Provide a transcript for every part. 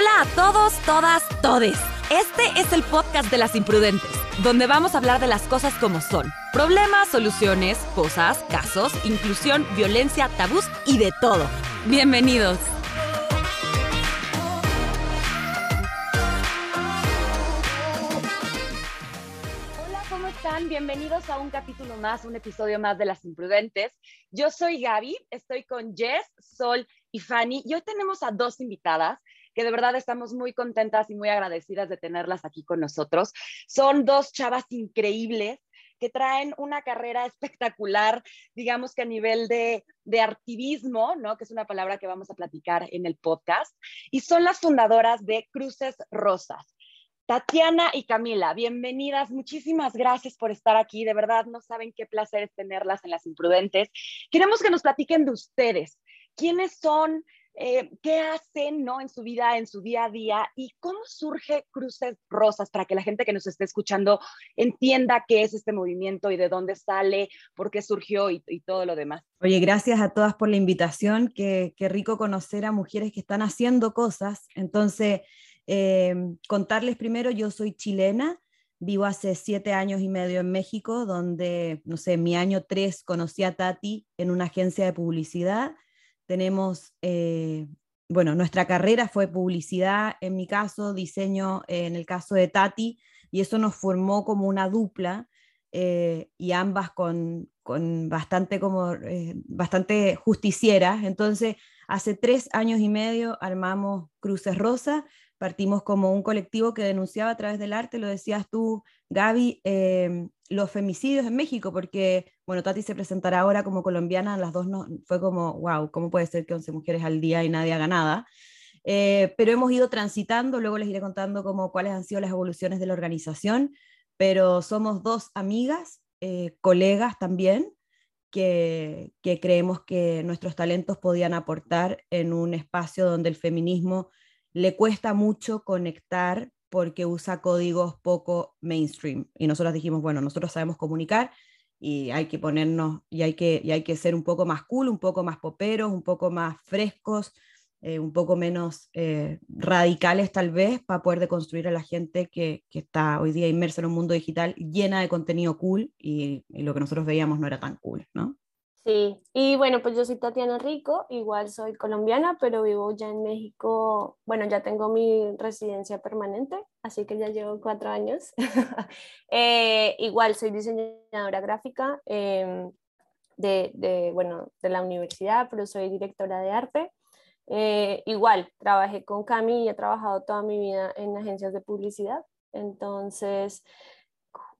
Hola a todos, todas, todes. Este es el podcast de las imprudentes, donde vamos a hablar de las cosas como son. Problemas, soluciones, cosas, casos, inclusión, violencia, tabús y de todo. Bienvenidos. Hola, ¿cómo están? Bienvenidos a un capítulo más, un episodio más de Las Imprudentes. Yo soy Gaby, estoy con Jess, Sol y Fanny y hoy tenemos a dos invitadas que de verdad estamos muy contentas y muy agradecidas de tenerlas aquí con nosotros. Son dos chavas increíbles que traen una carrera espectacular, digamos que a nivel de, de activismo, ¿no? que es una palabra que vamos a platicar en el podcast, y son las fundadoras de Cruces Rosas. Tatiana y Camila, bienvenidas. Muchísimas gracias por estar aquí. De verdad, no saben qué placer es tenerlas en Las Imprudentes. Queremos que nos platiquen de ustedes. ¿Quiénes son? Eh, qué hacen ¿no? en su vida, en su día a día y cómo surge Cruces Rosas para que la gente que nos esté escuchando entienda qué es este movimiento y de dónde sale, por qué surgió y, todo lo demás. Oye, gracias a todas por la invitación, qué, rico conocer a mujeres que están haciendo cosas. Entonces, eh, contarles primero, yo soy chilena. Vivo hace siete años y medio en México, donde, no sé, mi año tres conocí a Tati en una agencia de publicidad tenemos, eh, bueno, nuestra carrera fue publicidad, en mi caso, diseño eh, en el caso de Tati, y eso nos formó como una dupla eh, y ambas con, con bastante, como, bastante justicieras. Entonces, hace tres años y medio armamos Cruces Rosa, partimos como un colectivo que denunciaba a través del arte, lo decías tú, Gaby, los femicidios en México, porque bueno, Tati se presentará ahora como colombiana, las dos no, fue como, wow, ¿cómo puede ser que 11 mujeres al día y nadie haga nada? Eh, pero hemos ido transitando, luego les iré contando cómo, cuáles han sido las evoluciones de la organización, pero somos dos amigas, eh, colegas también, que, que, creemos que nuestros talentos podían aportar en un espacio donde el feminismo le cuesta mucho conectar porque usa códigos poco mainstream. Y nosotros dijimos, bueno, nosotros sabemos comunicar y hay que ponernos, y hay que, y hay que ser un poco más cool, un poco más poperos, un poco más frescos, eh, un poco menos eh, radicales tal vez, para poder deconstruir a la gente que, que, está hoy día inmersa en un mundo digital llena de contenido cool y, y lo que nosotros veíamos no era tan cool, ¿no? Sí, y bueno, pues yo soy Tatiana Rico, igual soy colombiana, pero vivo ya en México, bueno, ya tengo mi residencia permanente, así que ya llevo cuatro años. Eh, igual soy diseñadora gráfica em, de, de, bueno, de la universidad, pero soy directora de arte. Eh, igual, trabajé con Cami y he trabajado toda mi vida en agencias de publicidad, entonces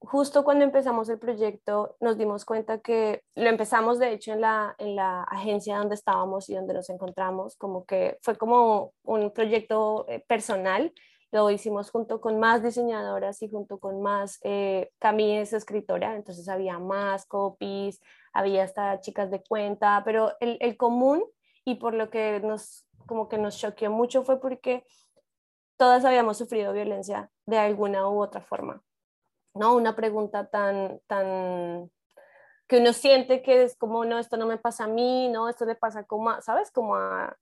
justo cuando empezamos el proyecto nos dimos cuenta que lo empezamos de hecho en la, en la agencia donde estábamos y donde nos encontramos, como que fue como un proyecto eh, personal, lo hicimos junto con más diseñadoras y junto con más, eh, Camille es escritora, entonces había más copies, había hasta chicas de cuenta, pero el, el común y por lo que nos, como que nos choqueó mucho fue porque todas habíamos sufrido violencia de alguna u otra forma. ¿No? Una pregunta tan, tan, que uno siente que es como, no, esto no me pasa a mí, no, esto le pasa como, a, ¿sabes? Como a,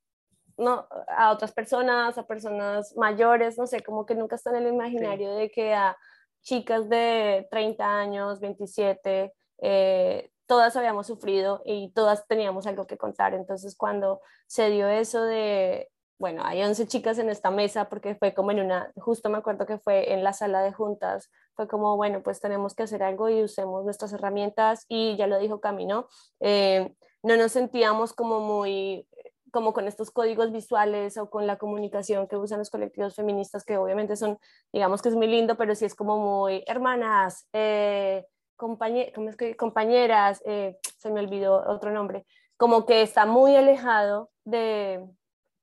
no, a otras personas, a personas mayores, no sé, como que nunca está en el imaginario de que a chicas de 30 años, 27, eh, todas habíamos sufrido y todas teníamos algo que contar. Entonces, cuando se dio eso de, bueno, hay 11 chicas en esta mesa porque fue como en una, justo me acuerdo que fue en la sala de juntas, fue como, bueno, pues tenemos que hacer algo y usemos nuestras herramientas y ya lo dijo Camino, eh, no nos sentíamos como muy como con estos códigos visuales o con la comunicación que usan los colectivos feministas, que obviamente son, digamos que es muy lindo, pero sí es como muy hermanas, eh, es que? compañeras, eh, se me olvidó otro nombre, como que está muy alejado de,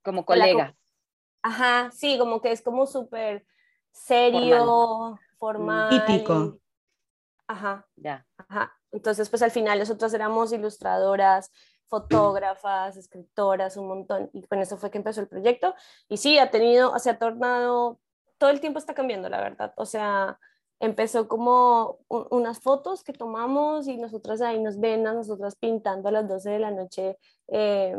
como colega. Ajá, sí, como que es como súper serio, formal. Típico. Ajá. Ya. Ajá. Entonces, pues al final nosotros éramos ilustradoras, fotógrafas, escritoras, un montón. Y con eso fue que empezó el proyecto. Y sí, ha tenido, o sea, ha tornado, todo el tiempo está cambiando, la verdad. O sea, empezó como unas fotos que tomamos y nosotras ahí nos ven a nosotras pintando a las 12 de la noche eh,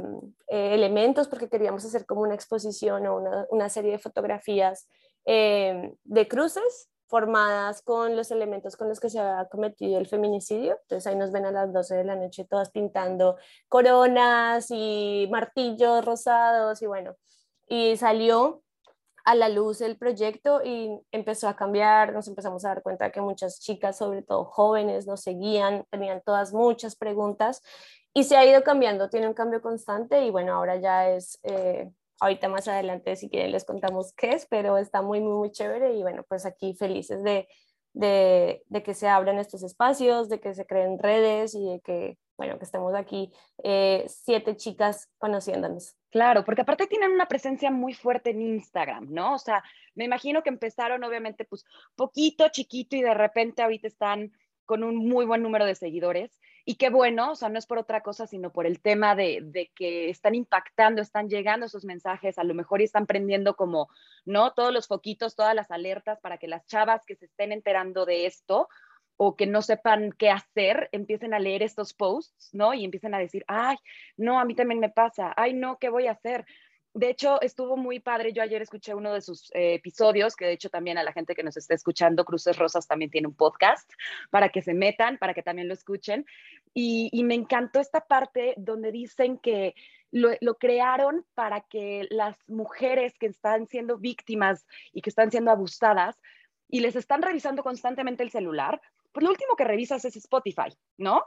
eh, elementos porque queríamos hacer como una exposición o una, una serie de fotografías eh, de cruces formadas con los elementos con los que se había cometido el feminicidio. Entonces ahí nos ven a las 12 de la noche todas pintando coronas y martillos rosados y bueno, y salió a la luz el proyecto y empezó a cambiar, nos empezamos a dar cuenta que muchas chicas, sobre todo jóvenes, nos seguían, tenían todas muchas preguntas y se ha ido cambiando, tiene un cambio constante y bueno, ahora ya es, eh, ahorita más adelante si quieren les contamos qué es, pero está muy, muy, muy chévere y bueno, pues aquí felices de, de, de que se abran estos espacios, de que se creen redes y de que bueno, que estemos aquí eh, siete chicas conociéndonos. Claro, porque aparte tienen una presencia muy fuerte en Instagram, ¿no? O sea, me imagino que empezaron obviamente pues poquito, chiquito y de repente ahorita están con un muy buen número de seguidores. Y qué bueno, o sea, no es por otra cosa, sino por el tema de, de, que están impactando, están llegando esos mensajes, a lo mejor y están prendiendo como, ¿no? Todos los foquitos, todas las alertas para que las chavas que se estén enterando de esto, o que no sepan qué hacer, empiecen a leer estos posts, ¿no? Y empiecen a decir, ay, no, a mí también me pasa, ay, no, ¿qué voy a hacer? De hecho, estuvo muy padre. Yo ayer escuché uno de sus eh, episodios, que de hecho también a la gente que nos está escuchando, Cruces Rosas también tiene un podcast para que se metan, para que también lo escuchen. Y, me encantó esta parte donde dicen que lo, lo, crearon para que las mujeres que están siendo víctimas y que están siendo abusadas y les están revisando constantemente el celular, pues lo último que revisas es Spotify, ¿no?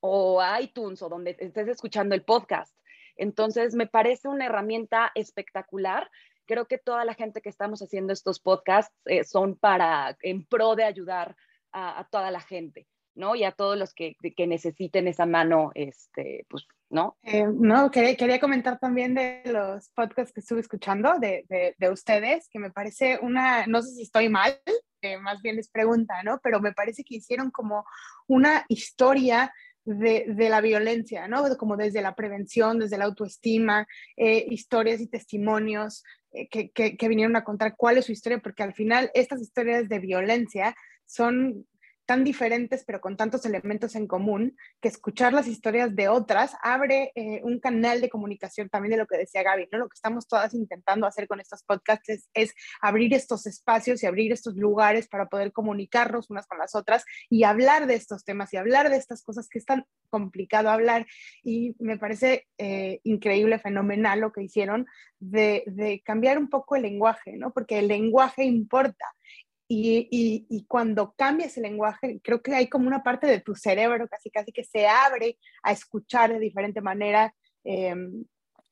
O iTunes o donde estés escuchando el podcast. Entonces, me parece una herramienta espectacular. Creo que toda la gente que estamos haciendo estos podcasts eh, son para, en pro de ayudar a, toda la gente, ¿no? Y a todos los que, que necesiten esa mano, este, pues, ¿no? Eh, no, quería, quería, comentar también de los podcasts que estuve escuchando de, de, de, ustedes, que me parece una, no sé si estoy mal, más bien les pregunta, ¿no? Pero me parece que hicieron como una historia de, de, la violencia, ¿no? Como desde la prevención, desde la autoestima, eh, historias y testimonios eh, que, que, vinieron a contar cuál es su historia, porque al final estas historias de violencia son tan diferentes pero con tantos elementos en común, que escuchar las historias de otras abre eh, un canal de comunicación también de lo que decía Gaby, ¿no? Lo que estamos todas intentando hacer con estos podcasts es, abrir estos espacios y abrir estos lugares para poder comunicarnos unas con las otras y hablar de estos temas y hablar de estas cosas que es tan complicado hablar. Y me parece eh, increíble, fenomenal lo que hicieron de, de cambiar un poco el lenguaje, ¿no? Porque el lenguaje importa y, y, cuando cambias el lenguaje, creo que hay como una parte de tu cerebro casi casi que se abre a escuchar de diferente manera em,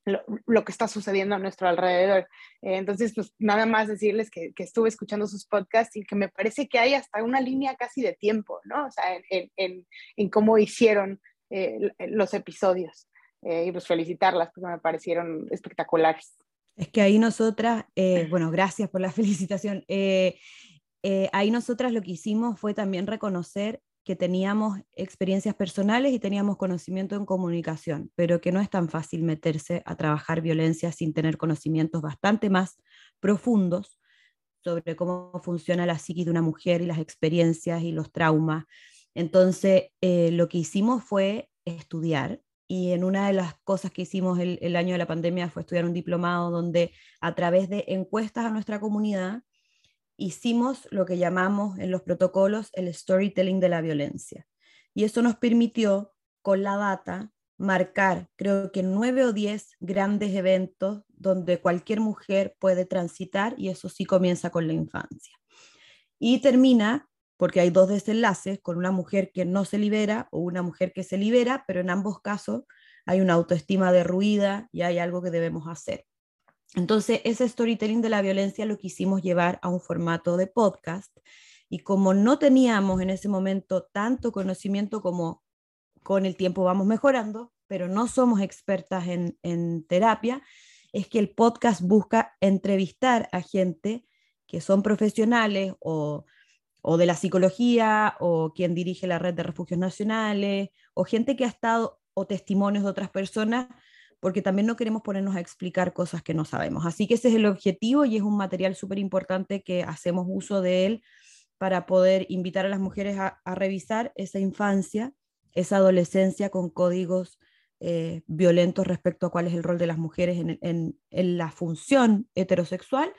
lo, lo, que está sucediendo a nuestro alrededor. Eh, entonces, pues nada más decirles que, que, estuve escuchando sus podcasts y que me parece que hay hasta una línea casi de tiempo, ¿no? O sea, en, en, en cómo hicieron eh, los episodios. Eh, y pues felicitarlas porque me parecieron espectaculares. Es que ahí nosotras, bueno, gracias por la felicitación. Eh, ahí nosotras lo que hicimos fue también reconocer que teníamos experiencias personales y teníamos conocimiento en comunicación, pero que no es tan fácil meterse a trabajar violencia sin tener conocimientos bastante más profundos sobre cómo funciona la psiquis de una mujer y las experiencias y los traumas. Entonces, eh, lo que hicimos fue estudiar y en una de las cosas que hicimos el, el año de la pandemia fue estudiar un diplomado donde a través de encuestas a nuestra comunidad hicimos lo que llamamos en los protocolos el storytelling de la violencia. Y eso nos permitió, con la data, marcar, creo que nueve o diez grandes eventos donde cualquier mujer puede transitar y eso sí comienza con la infancia. Y termina, porque hay dos desenlaces, con una mujer que no se libera o una mujer que se libera, pero en ambos casos hay una autoestima derruida y hay algo que debemos hacer. Entonces, ese storytelling de la violencia lo quisimos llevar a un formato de podcast y como no teníamos en ese momento tanto conocimiento como con el tiempo vamos mejorando, pero no somos expertas en, terapia, es que el podcast busca entrevistar a gente que son profesionales o, o de la psicología o quien dirige la red de refugios nacionales o gente que ha estado o testimonios de otras personas porque también no queremos ponernos a explicar cosas que no sabemos. Así que ese es el objetivo y es un material súper importante que hacemos uso de él para poder invitar a las mujeres a, revisar esa infancia, esa adolescencia con códigos eh, violentos respecto a cuál es el rol de las mujeres en, la función heterosexual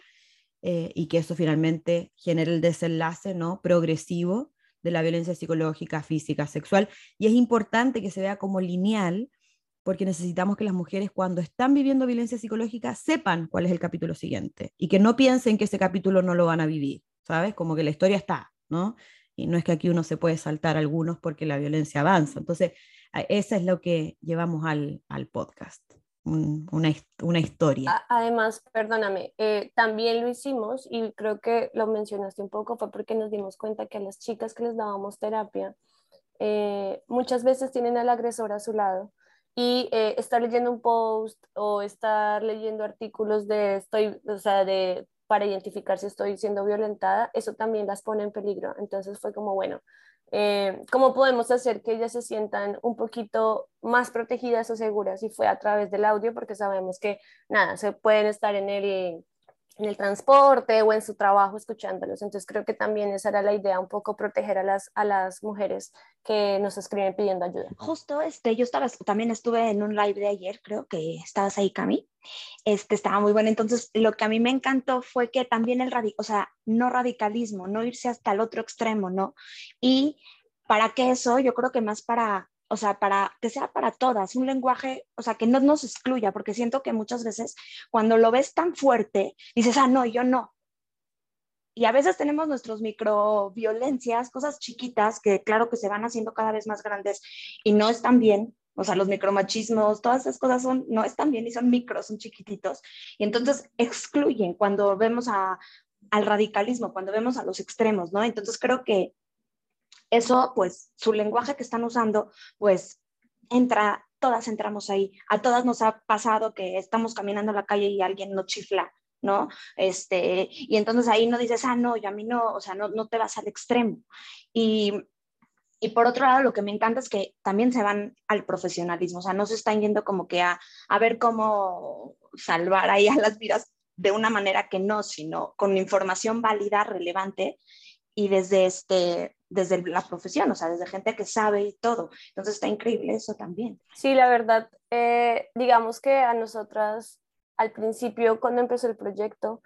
eh, y que eso finalmente genere el desenlace ¿no? progresivo de la violencia psicológica, física, sexual. Y es importante que se vea como lineal porque necesitamos que las mujeres cuando están viviendo violencia psicológica sepan cuál es el capítulo siguiente y que no piensen que ese capítulo no lo van a vivir, ¿sabes? Como que la historia está, ¿no? Y no es que aquí uno se puede saltar algunos porque la violencia avanza. Entonces, esa es lo que llevamos al, al podcast una, una, historia. Además, perdóname, eh, también lo hicimos y creo que lo mencionaste un poco, fue porque nos dimos cuenta que a las chicas que les dábamos terapia eh, muchas veces tienen al agresor a su lado y eh, estar leyendo un post o estar leyendo artículos de estoy, o sea, de para identificar si estoy siendo violentada, eso también las pone en peligro. Entonces fue como, bueno, eh, ¿Cómo podemos hacer que ellas se sientan un poquito más protegidas o seguras? Y fue a través del audio, porque sabemos que, nada, se pueden estar en el, en el transporte o en su trabajo escuchándolos. Entonces creo que también esa era la idea, un poco proteger a las, a las mujeres que nos escriben pidiendo ayuda. Justo, este, yo estaba, también estuve en un live de ayer, creo que estabas ahí, Cami. Este, estaba muy bueno. Entonces, lo que a mí me encantó fue que también el, o sea, no radicalismo, no irse hasta el otro extremo, ¿no? Y para que eso, yo creo que más para o sea, para que sea para todas, un lenguaje, o sea, que no nos excluya, porque siento que muchas veces cuando lo ves tan fuerte, dices, ah, no, yo no. Y a veces tenemos nuestros microviolencias, cosas chiquitas que claro que se van haciendo cada vez más grandes y no están bien, o sea, los micromachismos, todas esas cosas son, no están bien y son micros, son chiquititos. Y entonces excluyen cuando vemos al radicalismo, cuando vemos a los extremos, ¿no? Entonces creo que eso, pues, su lenguaje que están usando, pues, entra, todas entramos ahí. A todas nos ha pasado que estamos caminando en la calle y alguien nos chifla, ¿no? Este, y entonces ahí no dices, ah, no, y a mí no, o sea, no, no te vas al extremo. Y, y por otro lado, lo que me encanta es que también se van al profesionalismo, o sea, no se están yendo como que a, a ver cómo salvar ahí a las vidas de una manera que no, sino con información válida, relevante y desde, este, desde la profesión, o sea, desde gente que sabe y todo. Entonces está increíble eso también. Sí, la verdad, eh, digamos que a nosotras al principio, cuando empezó el proyecto,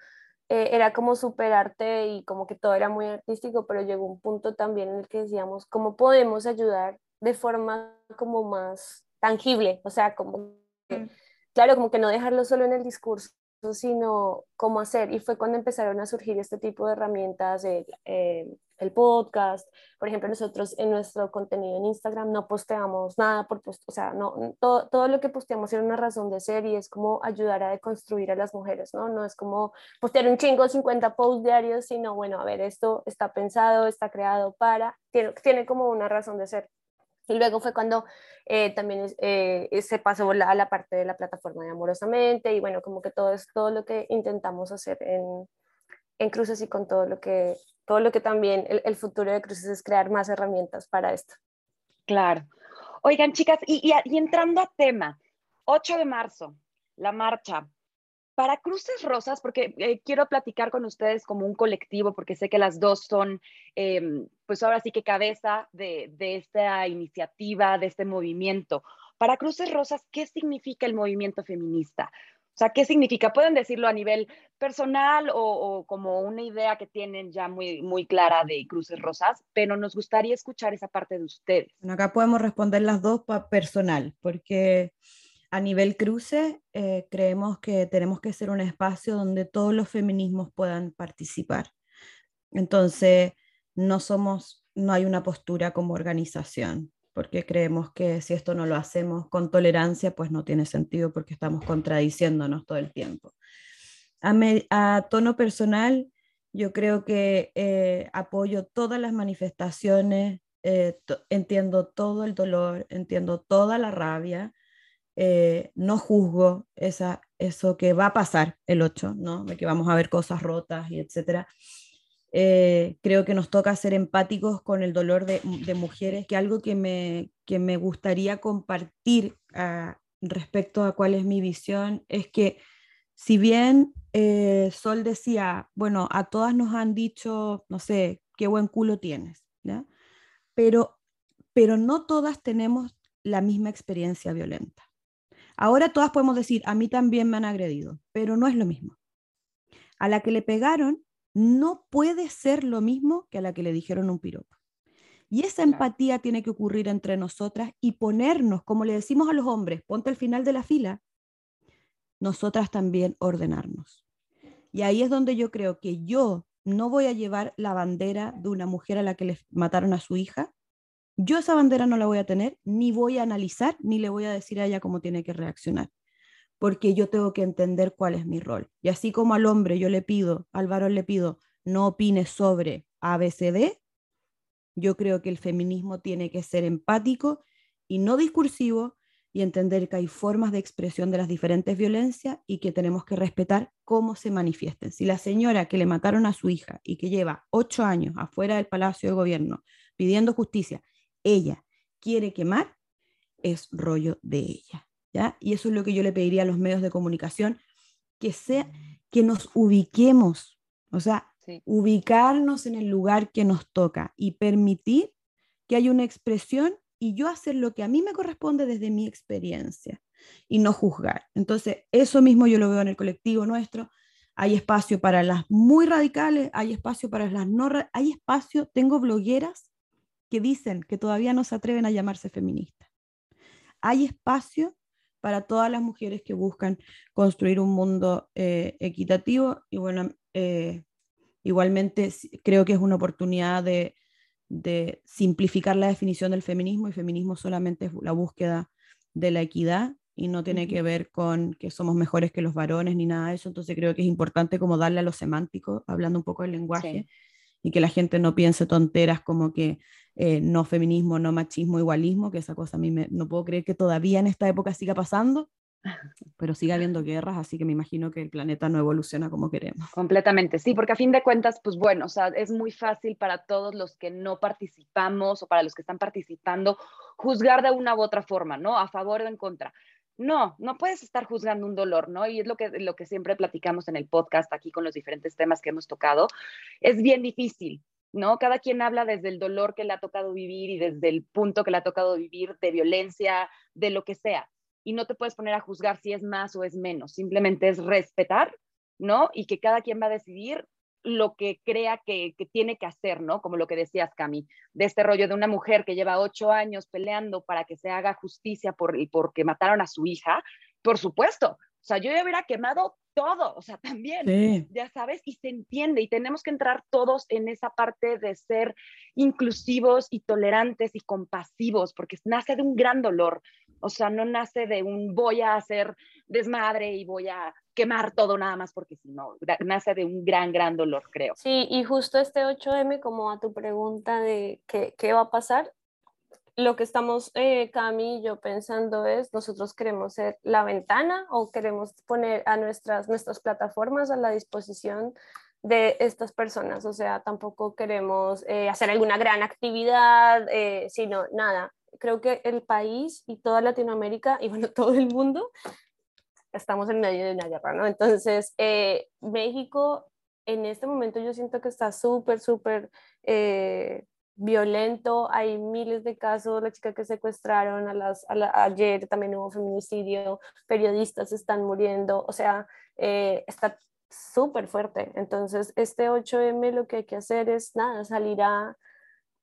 eh, era como superarte y como que todo era muy artístico, pero llegó un punto también en el que decíamos, ¿cómo podemos ayudar de forma como más tangible? O sea, como, mm. claro, como que no dejarlo solo en el discurso, sino cómo hacer. Y fue cuando empezaron a surgir este tipo de herramientas, el, eh, el podcast. Por ejemplo, nosotros en nuestro contenido en Instagram no posteamos nada por post, o sea, no, todo, todo, lo que posteamos era una razón de ser y es como ayudar a deconstruir a las mujeres, ¿no? No es como postear un chingo 50 posts diarios, sino, bueno, a ver, esto está pensado, está creado para, tiene, tiene como una razón de ser. Y luego fue cuando eh, también eh, se pasó a la parte de la plataforma de Amorosamente y bueno, como que todo es todo lo que intentamos hacer en, en Cruces y con todo lo que, todo lo que también el, el, futuro de Cruces es crear más herramientas para esto. Claro. Oigan, chicas, y, y, y entrando a tema, 8 de marzo, la marcha. Para Cruces Rosas, porque eh, quiero platicar con ustedes como un colectivo, porque sé que las dos son, em, pues ahora sí que cabeza de, de, esta iniciativa, de este movimiento. Para Cruces Rosas, ¿qué significa el movimiento feminista? O sea, ¿qué significa? Pueden decirlo a nivel personal o, o, como una idea que tienen ya muy, muy clara de Cruces Rosas, pero nos gustaría escuchar esa parte de ustedes. Bueno, acá podemos responder las dos para personal, porque a nivel cruce, eh, creemos que tenemos que ser un espacio donde todos los feminismos puedan participar. Entonces, no somos, no hay una postura como organización, porque creemos que si esto no lo hacemos con tolerancia, pues no tiene sentido porque estamos contradiciéndonos todo el tiempo. A, tono personal, yo creo que eh, apoyo todas las manifestaciones, eh, entiendo todo el dolor, entiendo toda la rabia, eh, no juzgo esa, eso que va a pasar el 8, ¿no? de que vamos a ver cosas rotas y etcétera. Eh, creo que nos toca ser empáticos con el dolor de, mujeres, que algo que me, que me gustaría compartir ah, respecto a cuál es mi visión es que si bien eh, Sol decía, bueno, a todas nos han dicho, no sé, qué buen culo tienes. Pero, pero no todas tenemos la misma experiencia violenta. Ahora todas podemos decir, a mí también me han agredido, pero no es lo mismo. A la que le pegaron no puede ser lo mismo que a la que le dijeron un piropo. Y esa empatía tiene que ocurrir entre nosotras y ponernos, como le decimos a los hombres, ponte al final de la fila, nosotras también ordenarnos. Y ahí es donde yo creo que yo no voy a llevar la bandera de una mujer a la que le mataron a su hija. Yo esa bandera no la voy a tener, ni voy a analizar, ni le voy a decir a ella cómo tiene que reaccionar, porque yo tengo que entender cuál es mi rol. Y así como al hombre yo le pido, al varón le pido, no opine sobre ABCD, yo creo que el feminismo tiene que ser empático y no discursivo y entender que hay formas de expresión de las diferentes violencias y que tenemos que respetar cómo se manifiesten. Si la señora que le mataron a su hija y que lleva ocho años afuera del Palacio de Gobierno pidiendo justicia, ella quiere quemar, es rollo de ella. ¿ya? Y eso es lo que yo le pediría a los medios de comunicación, que, sea, que nos ubiquemos, o sea, ubicarnos en el lugar que nos toca y permitir que haya una expresión y yo hacer lo que a mí me corresponde desde mi experiencia y no juzgar. Entonces, eso mismo yo lo veo en el colectivo nuestro. Hay espacio para las muy radicales, hay espacio para las no, hay espacio, tengo blogueras que dicen que todavía no se atreven a llamarse feministas. Hay espacio para todas las mujeres que buscan construir un mundo eh, equitativo y bueno, eh, igualmente creo que es una oportunidad de, de simplificar la definición del feminismo y feminismo solamente es la búsqueda de la equidad y no tiene que ver con que somos mejores que los varones ni nada de eso. Entonces creo que es importante como darle a lo semántico, hablando un poco del lenguaje, y que la gente no piense tonteras como que eh, no feminismo, no machismo, igualismo, que esa cosa a mí me, no puedo creer que todavía en esta época siga pasando, pero sigue habiendo guerras, así que me imagino que el planeta no evoluciona como queremos. Completamente, sí, porque a fin de cuentas, pues bueno, o sea, es muy fácil para todos los que no participamos o para los que están participando juzgar de una u otra forma, ¿no? A favor o en contra. No, no puedes estar juzgando un dolor, ¿no? Y es lo que, lo que siempre platicamos en el podcast aquí con los diferentes temas que hemos tocado. Es bien difícil, ¿no? Cada quien habla desde el dolor que le ha tocado vivir y desde el punto que le ha tocado vivir de violencia, de lo que sea y no te puedes poner a juzgar si es más o es menos, simplemente es respetar, ¿no? Y que cada quien va a decidir lo que crea que, tiene que hacer, ¿no? Como lo que decías, Cami, de este rollo de una mujer que lleva ocho años peleando para que se haga justicia por, porque mataron a su hija, por supuesto. O sea, yo ya hubiera quemado todo, o sea, también, ya sabes, y se entiende, y tenemos que entrar todos en esa parte de ser inclusivos y tolerantes y compasivos, porque nace de un gran dolor, o sea, no nace de un voy a hacer desmadre y voy a quemar todo nada más porque si no, nace de un gran, gran dolor, creo. Sí, y justo este 8M, como a tu pregunta de qué, qué va a pasar, lo que estamos, eh, Cami y yo pensando es, nosotros queremos ser la ventana o queremos poner a nuestras, nuestras plataformas a la disposición de estas personas, o sea, tampoco queremos eh, hacer alguna gran actividad, eh, sino nada, creo que el país y toda Latinoamérica y bueno, todo el mundo estamos en medio de una guerra, ¿no? Entonces, eh, México en este momento yo siento que está súper, súper eh, violento, hay miles de casos, la chica que secuestraron a las, ayer también hubo feminicidio, periodistas están muriendo, o sea, eh, está súper fuerte. Entonces, este 8M lo que hay que hacer es nada, salir a,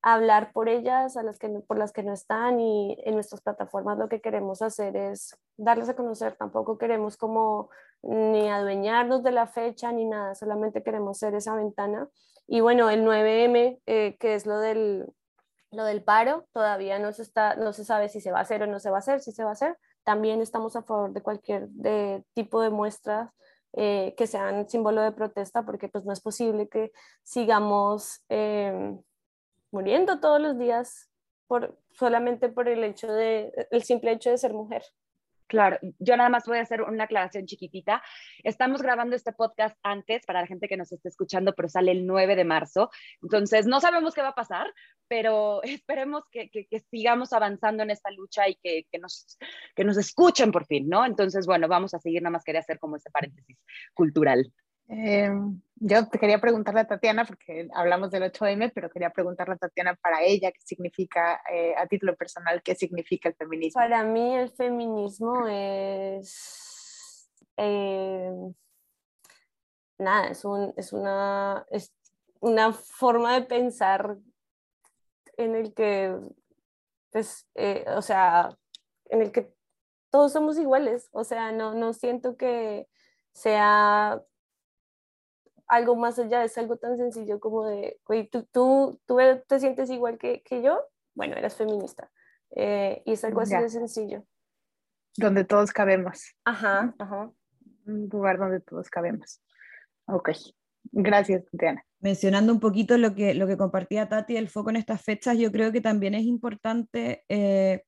hablar por ellas, a las que, por las que no están y en nuestras plataformas lo que queremos hacer es darles a conocer, tampoco queremos como ni adueñarnos de la fecha ni nada, solamente queremos ser esa ventana. Y bueno, el 9M, eh, que es lo del, lo del paro, todavía no se, está, no se sabe si se va a hacer o no se va a hacer, si se va a hacer. También estamos a favor de cualquier de tipo de muestras eh, que sean símbolo de protesta, porque pues no es posible que sigamos eh, muriendo todos los días por, solamente por el hecho de, el simple hecho de ser mujer. Claro, yo nada más voy a hacer una aclaración chiquitita. Estamos grabando este podcast antes para la gente que nos esté escuchando, pero sale el 9 de marzo. Entonces, no sabemos qué va a pasar, pero esperemos que, que, sigamos avanzando en esta lucha y que, que, nos, que nos escuchen por fin, ¿no? Entonces, bueno, vamos a seguir, nada más quería hacer como ese paréntesis cultural. Eh, yo te quería preguntarle a Tatiana, porque hablamos del 8M, pero quería preguntarle a Tatiana para ella qué significa, eh, a título personal, qué significa el feminismo. Para mí el feminismo es... Eh, nada, es, un, es, una, es una forma de pensar en el que, pues, eh, o sea, en el que todos somos iguales, o sea, no, no siento que sea algo más allá, es algo tan sencillo como de, oye, ¿tú, tú, tú te sientes igual que, que yo? Bueno, eras feminista. Eh, y es algo así de sencillo. Donde todos cabemos. Ajá, ajá. Un lugar donde todos cabemos. Ok. Gracias, Tatiana. Mencionando un poquito lo que, lo que compartía Tati, el foco en estas fechas, yo creo que también es importante eh,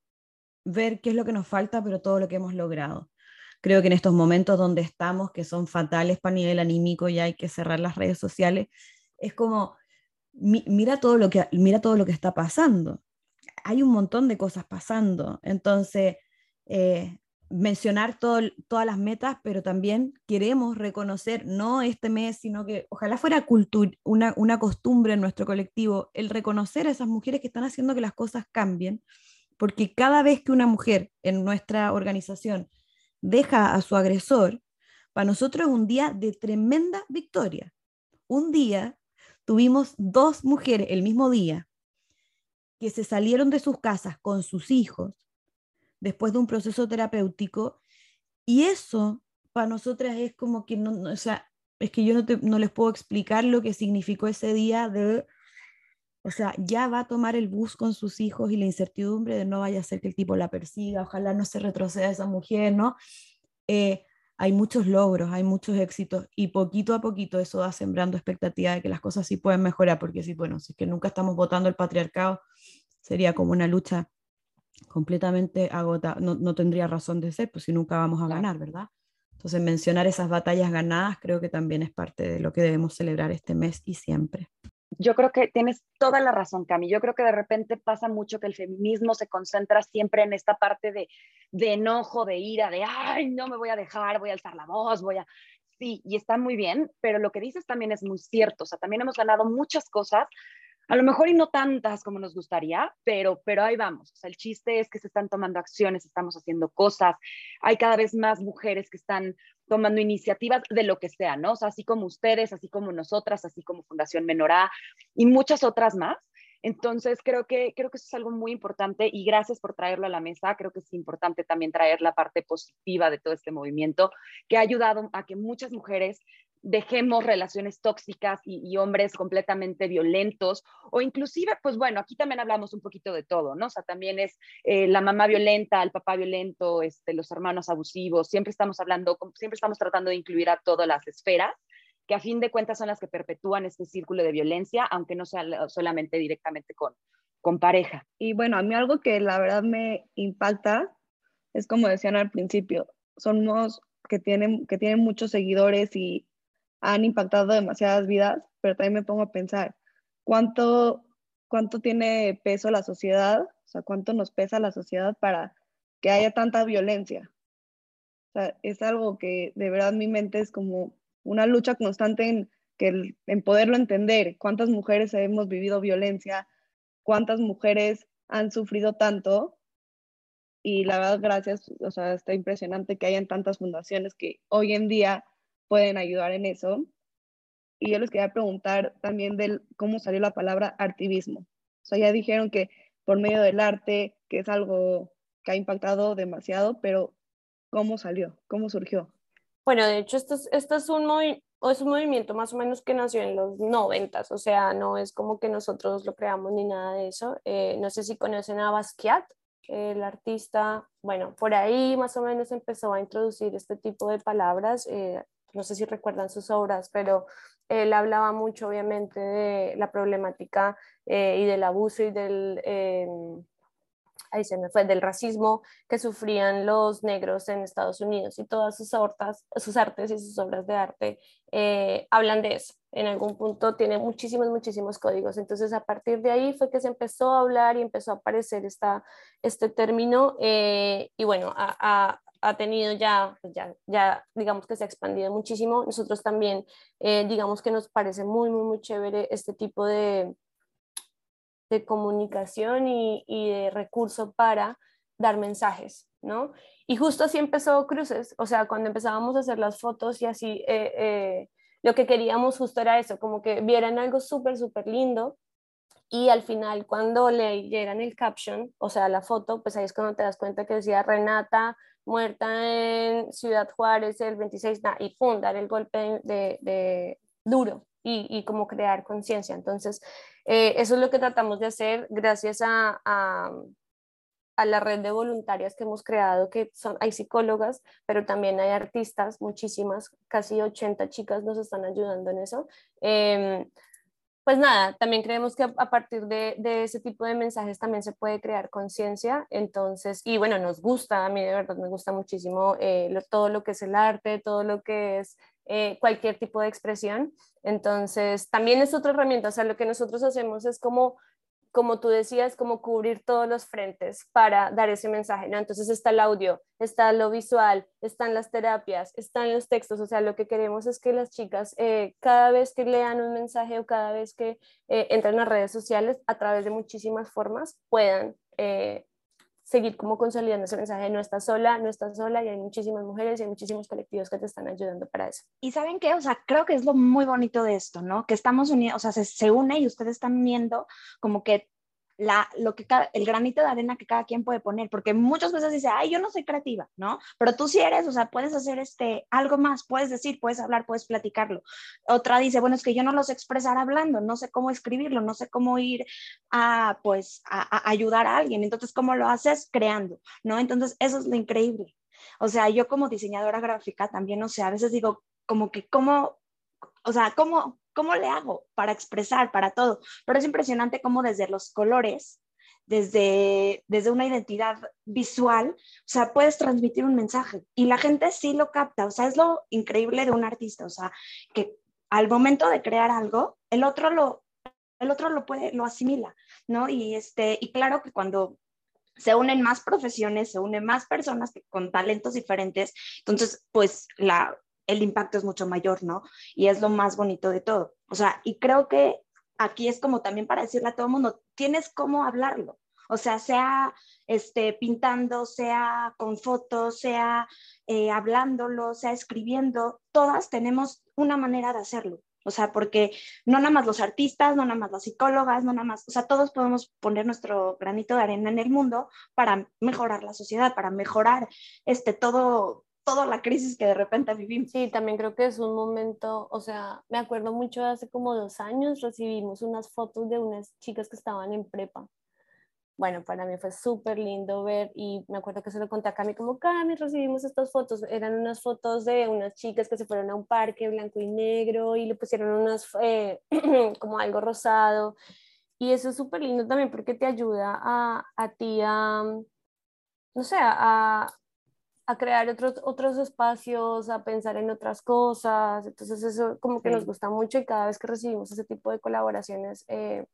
ver qué es lo que nos falta, pero todo lo que hemos logrado. Creo que en estos momentos donde estamos, que son fatales para nivel anímico, ya hay que cerrar las redes sociales, es como, mira, todo lo que, mira todo lo que está pasando. Hay un montón de cosas pasando. Entonces, eh, mencionar todas las metas, pero también queremos reconocer, no este mes, sino que ojalá fuera una, una costumbre en nuestro colectivo, el reconocer a esas mujeres que están haciendo que las cosas cambien, porque cada vez que una mujer en nuestra organización deja a su agresor, para nosotros es un día de tremenda victoria. Un día tuvimos dos mujeres el mismo día que se salieron de sus casas con sus hijos después de un proceso terapéutico. Y eso para nosotras es como que no, o sea, es que yo no, no les puedo explicar lo que significó ese día de, o sea, ya va a tomar el bus con sus hijos y la incertidumbre de no vaya a ser que el tipo la persiga, ojalá no se retroceda esa mujer, ¿no? Eh, hay muchos logros, hay muchos éxitos y poquito a poquito eso va sembrando expectativa de que las cosas sí pueden mejorar, porque si, bueno, si es que nunca estamos votando el patriarcado, sería como una lucha completamente agotada, no, no, tendría razón de ser, pues si nunca vamos a ganar, ¿verdad? Entonces mencionar esas batallas ganadas creo que también es parte de lo que debemos celebrar este mes y siempre. Yo creo que tienes toda la razón, Cami. Yo creo que de repente pasa mucho que el feminismo se concentra siempre en esta parte de, de enojo, de ira, de, ay, no me voy a dejar, voy a alzar la voz, voy a... Sí, y está muy bien, pero lo que dices también es muy cierto. O sea, también hemos ganado muchas cosas a lo mejor y no tantas como nos gustaría, pero, pero ahí vamos. O sea, el chiste es que se están tomando acciones, estamos haciendo cosas, hay cada vez más mujeres que están tomando iniciativas de lo que sea, ¿no? O sea, así como ustedes, así como nosotras, así como Fundación Menorá y muchas otras más. Entonces, creo que, creo que eso es algo muy importante y gracias por traerlo a la mesa. Creo que es importante también traer la parte positiva de todo este movimiento que ha ayudado a que muchas mujeres dejemos relaciones tóxicas y, hombres completamente violentos, o inclusive, pues bueno, aquí también hablamos un poquito de todo, ¿no? O sea, también es eh, la mamá violenta, el papá violento, este, los hermanos abusivos, siempre estamos hablando, siempre estamos tratando de incluir a todas las esferas, que a fin de cuentas son las que perpetúan este círculo de violencia, aunque no sea solamente directamente con, con pareja. Y bueno, a mí algo que la verdad me impacta es como decían al principio, somos que tienen, que tienen muchos seguidores y han impactado demasiadas vidas, pero también me pongo a pensar cuánto, cuánto tiene peso la sociedad, o sea, cuánto nos pesa la sociedad para que haya tanta violencia. O sea, es algo que de verdad mi mente es como una lucha constante en, que en poderlo entender, cuántas mujeres hemos vivido violencia, cuántas mujeres han sufrido tanto. Y la verdad, gracias, o sea, está impresionante que hayan tantas fundaciones que hoy en día pueden ayudar en eso. Y yo les quería preguntar también del cómo salió la palabra artivismo. O sea, ya dijeron que por medio del arte, que es algo que ha impactado demasiado, pero ¿cómo salió? ¿Cómo surgió? Bueno, de hecho, esto es, esto es, un, es un movimiento más o menos que nació en los noventas, o sea, no es como que nosotros lo creamos ni nada de eso. Eh, no sé si conocen a Basquiat, el artista, bueno, por ahí más o menos empezó a introducir este tipo de palabras. Eh, no sé si recuerdan sus obras, pero él hablaba mucho obviamente de la problemática eh, y del abuso y del, em, ahí se me fue, del racismo que sufrían los negros en Estados Unidos y todas sus, sus artes y sus obras de arte eh, hablan de eso. En algún punto tiene muchísimos, muchísimos códigos. Entonces, a partir de ahí fue que se empezó a hablar y empezó a aparecer esta, este término. Eh, y bueno, a, ha tenido ya, pues ya, ya, digamos que se ha expandido muchísimo. Nosotros también, eh, digamos que nos parece muy, muy, muy chévere este tipo de, de comunicación y, y de recurso para dar mensajes, ¿no? Y justo así empezó Cruces, o sea, cuando empezábamos a hacer las fotos y así, eh, eh, lo que queríamos justo era eso, como que vieran algo súper, súper lindo y al final cuando leyeran el caption, o sea, la foto, pues ahí es cuando te das cuenta que decía Renata muerta en Ciudad Juárez el 26, y pum, dar el golpe de, duro y, y, como crear conciencia. Entonces, eh, eso es lo que tratamos de hacer gracias a, a, a, la red de voluntarias que hemos creado, que son, hay psicólogas, pero también hay artistas, muchísimas, casi 80 chicas nos están ayudando en eso. Eh, pues nada, también creemos que a partir de, ese tipo de mensajes también se puede crear conciencia, entonces, y bueno, nos gusta, a mí de verdad me gusta muchísimo eh, todo lo que es el arte, todo lo que es eh, cualquier tipo de expresión, entonces también es otra herramienta, o sea, lo que nosotros hacemos es como como tú decías, como cubrir todos los frentes para dar ese mensaje, ¿no? Entonces está el audio, está lo visual, están las terapias, están los textos, o sea, lo que queremos es que las chicas eh, cada vez que lean un mensaje o cada vez que eh, entran a redes sociales, a través de muchísimas formas, puedan eh, seguir como consolidando ese mensaje, no estás sola, no estás sola, y hay muchísimas mujeres y hay muchísimos colectivos que te están ayudando para eso. Y saben qué, o sea, creo que es lo muy bonito de esto, ¿no? Que estamos unidos, o sea, se, se une y ustedes están viendo como que la, lo que el granito de arena que cada quien puede poner, porque muchas veces dice, ay, yo no soy creativa, ¿no? Pero tú sí eres, o sea, puedes hacer este, algo más, puedes decir, puedes hablar, puedes platicarlo. Otra dice, bueno, es que yo no lo sé expresar hablando, no sé cómo escribirlo, no sé cómo ir a, pues, a, ayudar a alguien. Entonces, ¿cómo lo haces? Creando, ¿no? Entonces, eso es lo increíble. O sea, yo como diseñadora gráfica también, o sea, a veces digo, como que, ¿cómo, o sea, cómo, ¿Cómo le hago para expresar, para todo? Pero es impresionante cómo desde los colores, desde, desde una identidad visual, o sea, puedes transmitir un mensaje y la gente sí lo capta, o sea, es lo increíble de un artista, o sea, que al momento de crear algo, el otro lo, el otro lo puede, lo asimila, ¿no? Y, este, y claro que cuando se unen más profesiones, se unen más personas con talentos diferentes, entonces, pues la, el impacto es mucho mayor, ¿no? Y es lo más bonito de todo. O sea, y creo que aquí es como también para decirle a todo el mundo, tienes cómo hablarlo. O sea, sea este, pintando, sea con fotos, sea eh, hablándolo, sea escribiendo, todas tenemos una manera de hacerlo. O sea, porque no nada más los artistas, no nada más las psicólogas, no nada más, o sea, todos podemos poner nuestro granito de arena en el mundo para mejorar la sociedad, para mejorar este todo, toda la crisis que de repente vivimos. Sí, también creo que es un momento, o sea, me acuerdo mucho hace como dos años recibimos unas fotos de unas chicas que estaban en prepa. Bueno, para mí fue súper lindo ver y me acuerdo que se lo conté a Cami como, Cami, recibimos estas fotos. Eran unas fotos de unas chicas que se fueron a un parque blanco y negro y le pusieron unas, eh, como algo rosado. Y eso es súper lindo también porque te ayuda a, a ti a, no sé, a, a crear otros, otros espacios, a pensar en otras cosas. Entonces eso como que nos gusta mucho y cada vez que recibimos ese tipo de colaboraciones eh,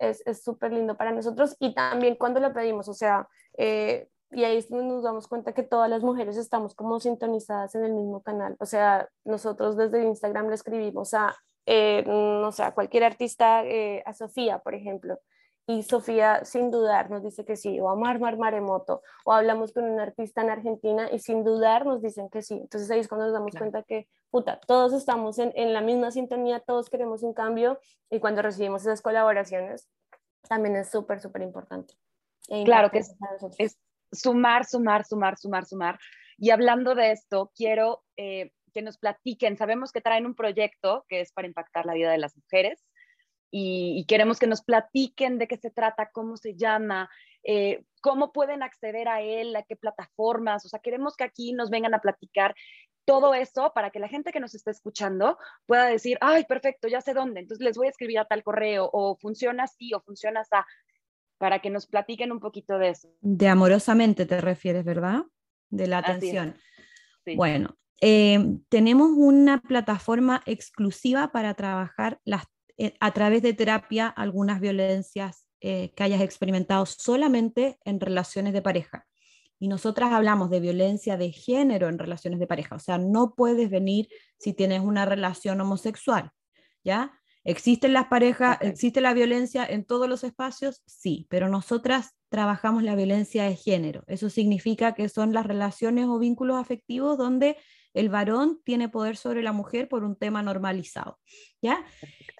es súper lindo para nosotros y también cuando lo pedimos, o sea, eh, y ahí nos damos cuenta que todas las mujeres estamos como sintonizadas en el mismo canal. O sea, nosotros desde Instagram le escribimos a, eh, no sé, a cualquier artista, a Sofía, por ejemplo, y Sofía sin dudar nos dice que sí, o a Mar Mar Maremoto, o hablamos con un artista en Argentina y sin dudar nos dicen que sí. Entonces ahí es cuando nos damos cuenta que, puta, todos estamos en, en, la misma sintonía, todos queremos un cambio y cuando recibimos esas colaboraciones también es súper, súper importante. E claro que es, es, sumar, sumar, sumar, sumar, sumar. Y hablando de esto, quiero eh, que nos platiquen, sabemos que traen un proyecto que es para impactar la vida de las mujeres y, queremos que nos platiquen de qué se trata, cómo se llama, eh, cómo pueden acceder a él, a qué plataformas. O sea, queremos que aquí nos vengan a platicar todo eso para que la gente que nos está escuchando pueda decir, ay, perfecto, ya sé dónde, entonces les voy a escribir a tal correo o funciona así o funciona así, para que nos platiquen un poquito de eso. De amorosamente te refieres, ¿verdad? De la atención. Bueno, eh, tenemos una plataforma exclusiva para trabajar las a través de terapia algunas violencias eh, que hayas experimentado solamente en relaciones de pareja. Y nosotras hablamos de violencia de género en relaciones de pareja, o sea, no puedes venir si tienes una relación homosexual, ¿ya? ¿Existen las parejas, existe la violencia en todos los espacios? Sí, pero nosotras trabajamos la violencia de género. Eso significa que son las relaciones o vínculos afectivos donde el varón tiene poder sobre la mujer por un tema normalizado. ¿ya?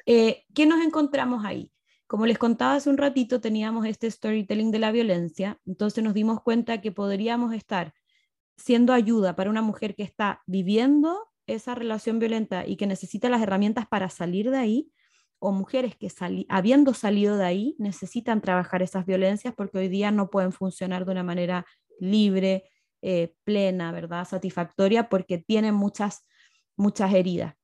Eh, ¿Qué nos encontramos ahí? Como les contaba hace un ratito, teníamos este storytelling de la violencia, entonces nos dimos cuenta que podríamos estar siendo ayuda para una mujer que está viviendo esa relación violenta y que necesita las herramientas para salir de ahí, o mujeres que habiendo salido de ahí necesitan trabajar esas violencias porque hoy día no pueden funcionar de una manera libre, eh, plena, ¿verdad? Satisfactoria porque tienen muchas, muchas heridas.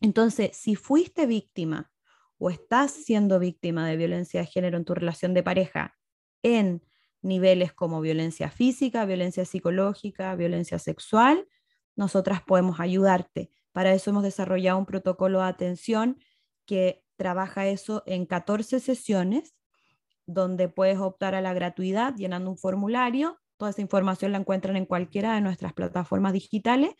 Entonces, si fuiste víctima o estás siendo víctima de violencia de género en tu relación de pareja en niveles como violencia física, violencia psicológica, violencia sexual, nosotras podemos ayudarte. Para eso hemos desarrollado un protocolo de atención que trabaja eso en 14 sesiones, donde puedes optar a la gratuidad llenando un formulario. Toda esa información la encuentran en cualquiera de nuestras plataformas digitales.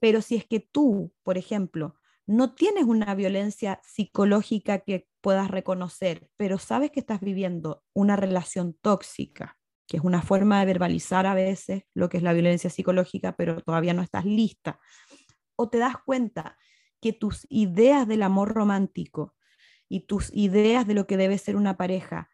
Pero si es que tú, por ejemplo, no tienes una violencia psicológica que puedas reconocer, pero sabes que estás viviendo una relación tóxica, que es una forma de verbalizar a veces lo que es la violencia psicológica, pero todavía no estás lista, o te das cuenta que tus ideas del amor romántico y tus ideas de lo que debe ser una pareja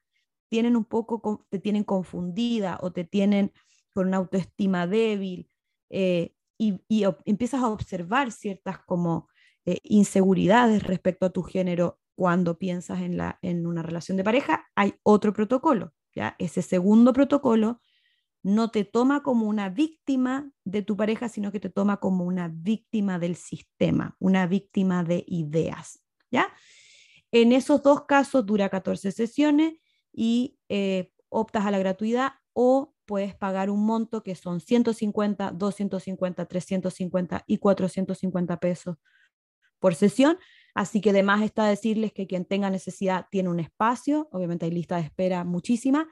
tienen un poco, te tienen confundida o te tienen con una autoestima débil eh, y, empiezas a observar ciertas como eh, inseguridades respecto a tu género cuando piensas en, la, en una relación de pareja, hay otro protocolo. ¿ya? Ese segundo protocolo no te toma como una víctima de tu pareja, sino que te toma como una víctima del sistema, una víctima de ideas. ¿ya? En esos dos casos dura 14 sesiones y eh, optas a la gratuidad o puedes pagar un monto que son 150, 250, 350 y 450 pesos por sesión. Así que además está decirles que quien tenga necesidad tiene un espacio, obviamente hay lista de espera muchísima,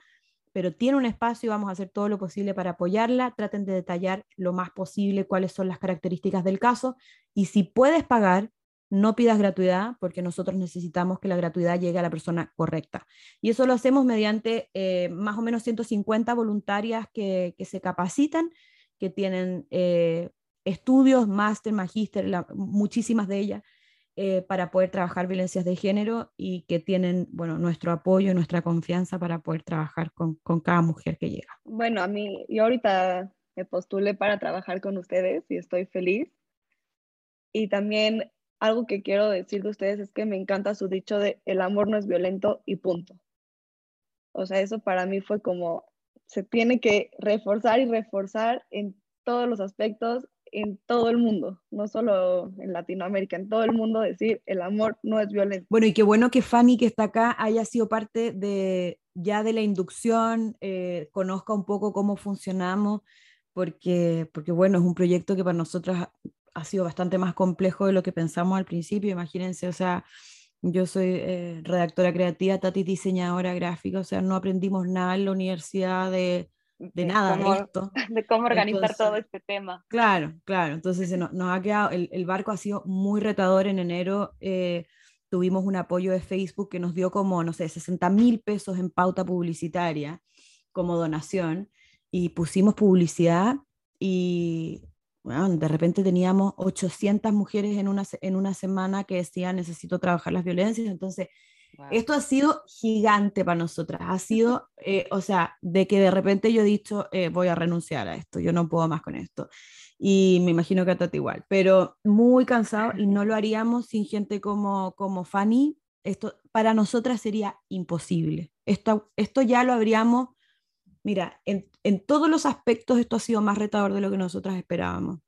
pero tiene un espacio y vamos a hacer todo lo posible para apoyarla. Traten de detallar lo más posible cuáles son las características del caso y si puedes pagar, no pidas gratuidad porque nosotros necesitamos que la gratuidad llegue a la persona correcta. Y eso lo hacemos mediante eh, más o menos 150 voluntarias que, se capacitan, que tienen eh, estudios, máster, magíster, muchísimas de ellas, eh, para poder trabajar violencias de género y que tienen bueno, nuestro apoyo y nuestra confianza para poder trabajar con, con cada mujer que llega. Bueno, a mí, yo ahorita me postulé para trabajar con ustedes y estoy feliz. Y también algo que quiero decir de ustedes es que me encanta su dicho de el amor no es violento y punto. O sea, eso para mí fue como, se tiene que reforzar y reforzar en todos los aspectos, en todo el mundo, no solo en Latinoamérica, en todo el mundo decir el amor no es violento. Bueno, y qué bueno que Fanny, que está acá, haya sido parte de ya de la inducción, eh, conozca un poco cómo funcionamos, porque, porque bueno, es un proyecto que para nosotros ha sido bastante más complejo de lo que pensamos al principio, imagínense, o sea, yo soy eh, redactora creativa, Tati diseñadora gráfica, o sea, no aprendimos nada en la universidad de, de, nada de esto. De cómo organizar todo este tema. Claro, claro, entonces nos, nos ha quedado, el, el, barco ha sido muy retador en enero. Eh, tuvimos un apoyo de Facebook que nos dio como, no sé, 60 mil pesos en pauta publicitaria como donación y pusimos publicidad y de repente teníamos 800 mujeres en una, en una semana que decían necesito trabajar las violencias, entonces esto ha sido gigante para nosotras, ha sido, eh, o sea, de que de repente yo he dicho eh, voy a renunciar a esto, yo no puedo más con esto, y me imagino que a Tati igual, pero muy cansado y no lo haríamos sin gente como, como Fanny, esto para nosotras sería imposible, esto, esto ya lo habríamos Mira, en, todos los aspectos esto ha sido más retador de lo que nosotras esperábamos.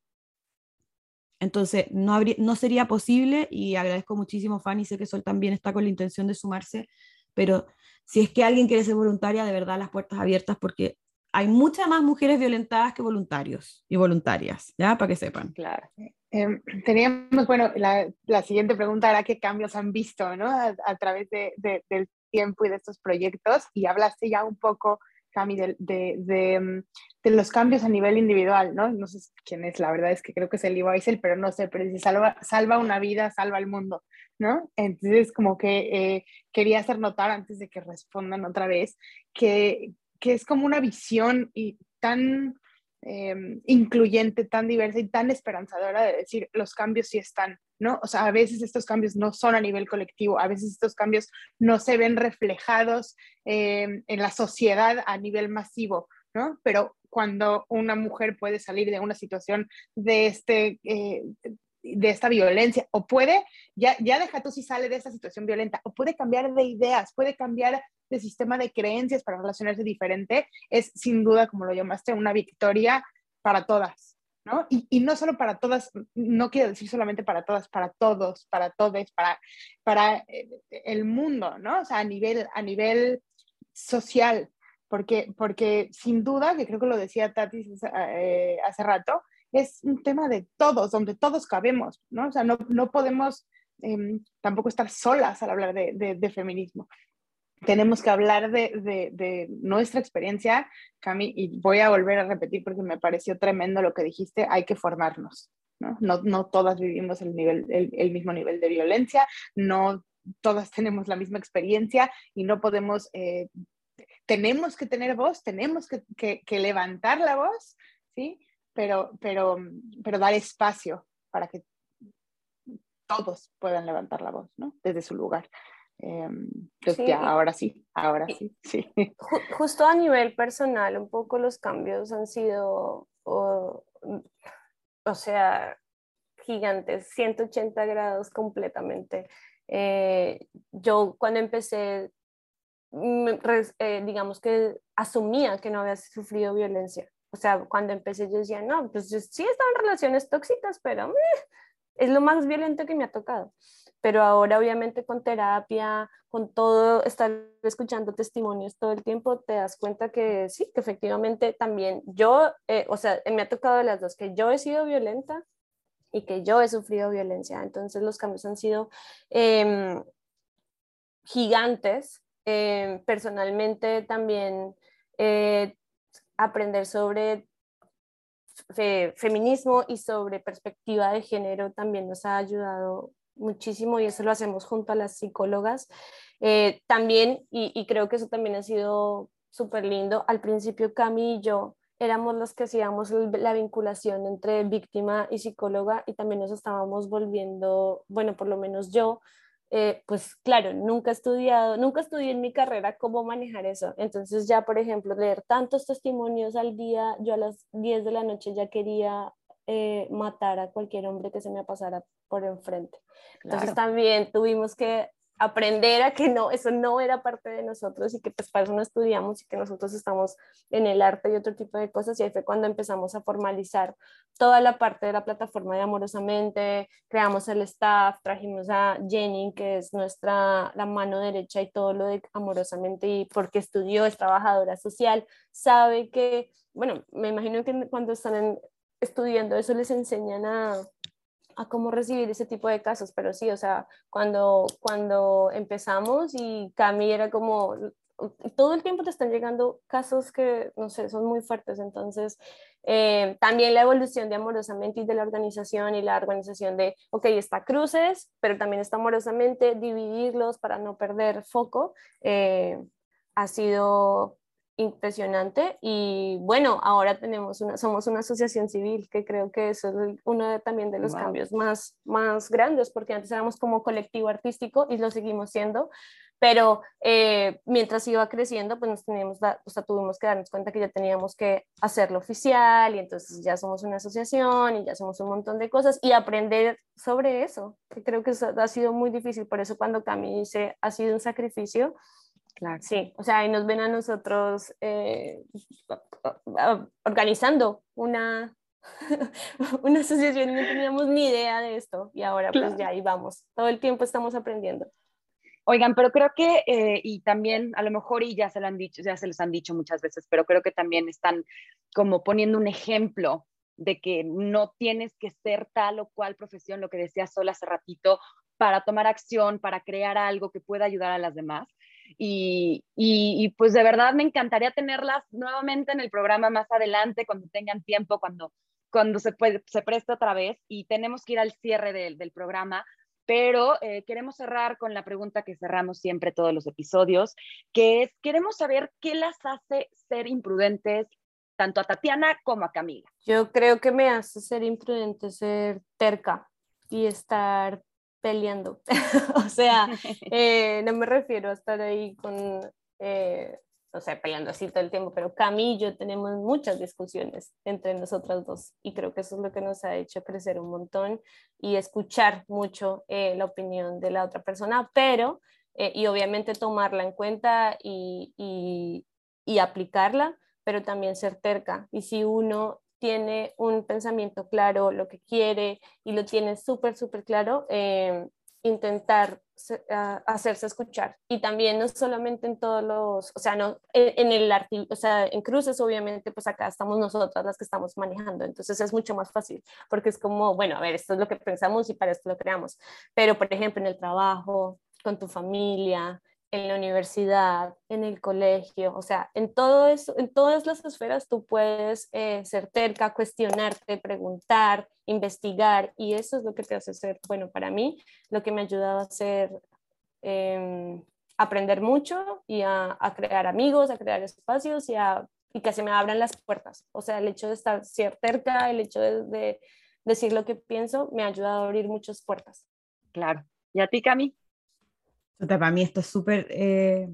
Entonces, no, habría, no sería posible y agradezco muchísimo, Fanny, sé que Sol también está con la intención de sumarse, pero si es que alguien quiere ser voluntaria, de verdad las puertas abiertas porque hay muchas más mujeres violentadas que voluntarios y voluntarias, ¿ya? Para que sepan. Claro. Em, teníamos, bueno, la, siguiente pregunta era qué cambios han visto, ¿no? A, través de, del tiempo y de estos proyectos y hablaste ya un poco Mm, de, los cambios a nivel individual, ¿no? No sé quién es, la verdad es que creo que es el Lee Wiesel, pero no sé, pero dice, salva, salva una vida, salva el mundo, ¿no? Entonces, como que eh, quería hacer notar antes de que respondan otra vez, que, que es como una visión y tan Em, incluyente, tan diversa y tan esperanzadora de decir los cambios sí están, ¿no? O sea, a veces estos cambios no son a nivel colectivo, a veces estos cambios no se ven reflejados em, en la sociedad a nivel masivo, ¿no? Pero cuando una mujer puede salir de una situación de este, eh, de esta violencia, o puede, ya, ya deja tú si sale de esta situación violenta, o puede cambiar de ideas, puede cambiar de sistema de creencias para relacionarse diferente, es sin duda, como lo llamaste, una victoria para todas, ¿no? Y, y no solo para todas, no quiero decir solamente para todas, para todos, para todos, para, para eh, el mundo, ¿no? O sea, a nivel, a nivel social, porque, porque sin duda, que creo que lo decía Tati eh, hace rato, es un tema de todos, donde todos cabemos, ¿no? O sea, no, no podemos em, tampoco estar solas al hablar de, de, feminismo. Tenemos que hablar de, de, nuestra experiencia, Cami, y voy a volver a repetir porque me pareció tremendo lo que dijiste, hay que formarnos, ¿no? No, no todas vivimos el, nivel, el, el mismo nivel de violencia, no todas tenemos la misma experiencia y no podemos, eh, tenemos que tener voz, tenemos que, que, que, levantar la voz, ¿sí? pero, pero, pero dar espacio para que todos puedan levantar la voz, ¿no? Desde su lugar. Em, pues ya, ahora sí, ahora sí, sí. Justo a nivel personal, un poco los cambios han sido, o, o sea, gigantes, 180 grados completamente. Eh, yo cuando empecé, eh, digamos que asumía que no había sufrido violencia o sea, cuando empecé yo decía, no, pues sí están en relaciones tóxicas, pero es lo más violento que me ha tocado. Pero ahora obviamente con terapia, con todo, estar escuchando testimonios todo el tiempo, te das cuenta que sí, que efectivamente también yo, eh, o sea, me ha tocado de las dos, que yo he sido violenta y que yo he sufrido violencia. Entonces los cambios han sido em, gigantes. Em, personalmente también eh, aprender sobre feminismo y sobre perspectiva de género también nos ha ayudado muchísimo y eso lo hacemos junto a las psicólogas. Eh, también, y, creo que eso también ha sido súper lindo, al principio Cami y yo éramos los que hacíamos la vinculación entre víctima y psicóloga y también nos estábamos volviendo, bueno, por lo menos yo, eh, pues claro, nunca he estudiado, nunca estudié en mi carrera cómo manejar eso. Entonces ya, por ejemplo, leer tantos testimonios al día, yo a las 10 de la noche ya quería eh, matar a cualquier hombre que se me pasara por enfrente. Entonces también tuvimos que aprender a que no, eso no era parte de nosotros y que pues para eso no estudiamos y que nosotros estamos en el arte y otro tipo de cosas. Y ahí fue cuando empezamos a formalizar toda la parte de la plataforma de Amorosamente, creamos el staff, trajimos a Jenny que es nuestra, la mano derecha y todo lo de Amorosamente y porque estudió, es trabajadora social, sabe que, bueno, me imagino que cuando están estudiando eso les enseñan a a cómo recibir ese tipo de casos, pero sí, o sea, cuando, cuando empezamos y Cami era como, todo el tiempo te están llegando casos que, no sé, son muy fuertes, entonces eh, también la evolución de Amorosamente y de la organización y la organización de, ok, está cruces, pero también está Amorosamente, dividirlos para no perder foco, eh, ha sido impresionante y bueno, ahora tenemos una, somos una asociación civil que creo que eso es uno también de los cambios más, más grandes porque antes éramos como colectivo artístico y lo seguimos siendo, pero eh, mientras iba creciendo pues nos teníamos, o sea, tuvimos que darnos cuenta que ya teníamos que hacerlo oficial y entonces ya somos una asociación y ya somos un montón de cosas y aprender sobre eso, que creo que eso ha sido muy difícil, por eso cuando Cami dice ha sido un sacrificio, Claro. Sí, o sea, ahí nos ven a nosotros eh, organizando una, una asociación y no teníamos ni idea de esto y ahora pues ya ahí vamos, todo el tiempo estamos aprendiendo. Oigan, pero creo que, eh, y también a lo mejor, y ya se lo han dicho, ya se les han dicho muchas veces, pero creo que también están como poniendo un ejemplo de que no tienes que ser tal o cual profesión, lo que decía Sol hace ratito, para tomar acción, para crear algo que pueda ayudar a las demás. Y, y, pues de verdad me encantaría tenerlas nuevamente en el programa más adelante, cuando tengan tiempo, cuando, cuando se, puede, se preste otra vez. Y tenemos que ir al cierre del, del programa, pero eh, queremos cerrar con la pregunta que cerramos siempre todos los episodios, que es, queremos saber qué las hace ser imprudentes tanto a Tatiana como a Camila. Yo creo que me hace ser imprudente ser terca y estar peleando. o sea, eh, no me refiero a estar ahí con, eh, no sé, peleando así todo el tiempo, pero Cami y yo tenemos muchas discusiones entre nosotras dos y creo que eso es lo que nos ha hecho crecer un montón y escuchar mucho eh, la opinión de la otra persona, pero, y obviamente tomarla en cuenta y, y, y aplicarla, pero también ser terca. Y si uno tiene un pensamiento claro, lo que quiere y lo tiene súper, súper claro, eh, intentar hacerse escuchar. Y también no solamente en todos los, o sea, no, en, el o sea, en cruces obviamente, pues acá estamos nosotras las que estamos manejando, entonces es mucho más fácil, porque es como, bueno, a ver, esto es lo que pensamos y para esto lo creamos. Pero, por ejemplo, en el trabajo, con tu familia, en la universidad, en el colegio, o sea, en todo eso, en todas las esferas tú puedes eh, ser terca, cuestionarte, preguntar, investigar, y eso es lo que te hace ser, bueno, para mí, lo que me ha ayudado a hacer, em, aprender mucho y a, crear amigos, a crear espacios y, a, y que se me abran las puertas. O sea, el hecho de estar ser el hecho de, de decir lo que pienso, me ha ayudado a abrir muchas puertas. Claro. ¿Y a ti, Cami? Para mí esto es súper, eh,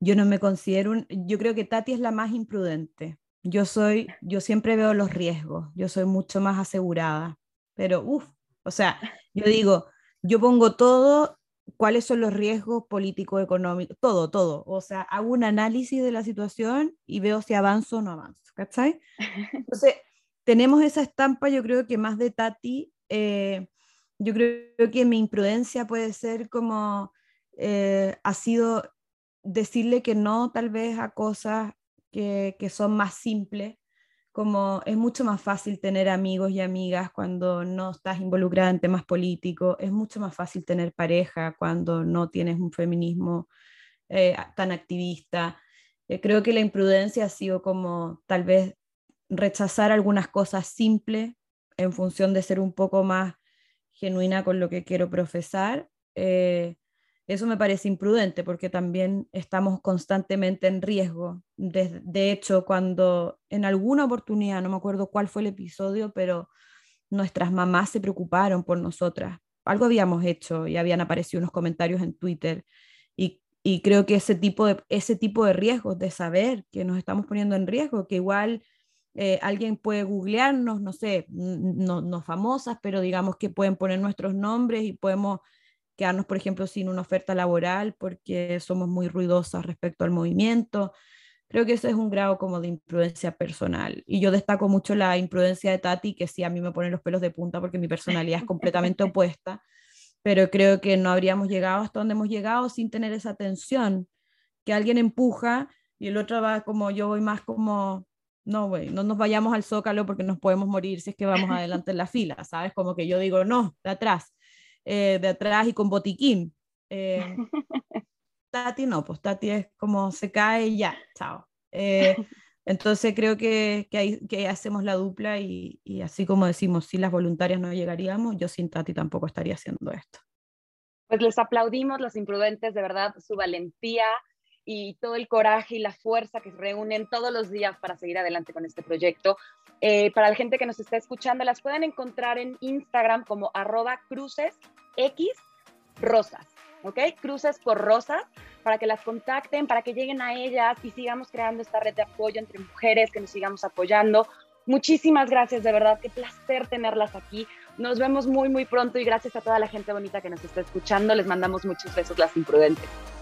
yo no me considero, un, yo creo que Tati es la más imprudente. Yo soy, yo siempre veo los riesgos, yo soy mucho más asegurada, pero uff, o sea, yo digo, yo pongo todo, cuáles son los riesgos políticos, económicos, todo, todo. O sea, hago un análisis de la situación y veo si avanzo o no avanzo, ¿cachai? Entonces, tenemos esa estampa, yo creo que más de Tati, eh, yo creo que mi imprudencia puede ser como eh, ha sido decirle que no tal vez a cosas que, son más simples, como es mucho más fácil tener amigos y amigas cuando no estás involucrada en temas políticos, es mucho más fácil tener pareja cuando no tienes un feminismo eh, tan activista. Eh, creo que la imprudencia ha sido como tal vez rechazar algunas cosas simples en función de ser un poco más genuina con lo que quiero profesar. Eso me parece imprudente porque también estamos constantemente en riesgo. De, hecho, cuando en alguna oportunidad, no me acuerdo cuál fue el episodio, pero nuestras mamás se preocuparon por nosotras. Algo habíamos hecho y habían aparecido unos comentarios en Twitter y, creo que ese tipo, de, ese tipo de riesgos, de saber que nos estamos poniendo en riesgo, que igual eh, alguien puede googlearnos, no sé, no, no famosas, pero digamos que pueden poner nuestros nombres y podemos quedarnos, por ejemplo, sin una oferta laboral porque somos muy ruidosas respecto al movimiento. Creo que ese es un grado como de imprudencia personal. Y yo destaco mucho la imprudencia de Tati, que sí a mí me pone los pelos de punta porque mi personalidad es completamente opuesta, pero creo que no habríamos llegado hasta donde hemos llegado sin tener esa tensión, que alguien empuja y el otro va como yo voy más como, no, güey, no nos vayamos al zócalo porque nos podemos morir si es que vamos adelante en la fila, ¿sabes? Como que yo digo, no, de atrás. Eh, de atrás y con botiquín. Eh, Tati no, pues Tati es como se cae y ya, chao. Eh, entonces creo que, que, ahí, que, hacemos la dupla y, y, así como decimos, si las voluntarias no llegaríamos, yo sin Tati tampoco estaría haciendo esto. Pues les aplaudimos los imprudentes, de verdad, su valentía y todo el coraje y la fuerza que se reúnen todos los días para seguir adelante con este proyecto. Eh, para la gente que nos está escuchando, las pueden encontrar en Instagram como arroba cruces x rosas, ¿ok? Cruces por rosas, para que las contacten, para que lleguen a ellas y sigamos creando esta red de apoyo entre mujeres, que nos sigamos apoyando. Muchísimas gracias, de verdad, qué placer tenerlas aquí. Nos vemos muy, muy pronto y gracias a toda la gente bonita que nos está escuchando. Les mandamos muchos besos, las imprudentes.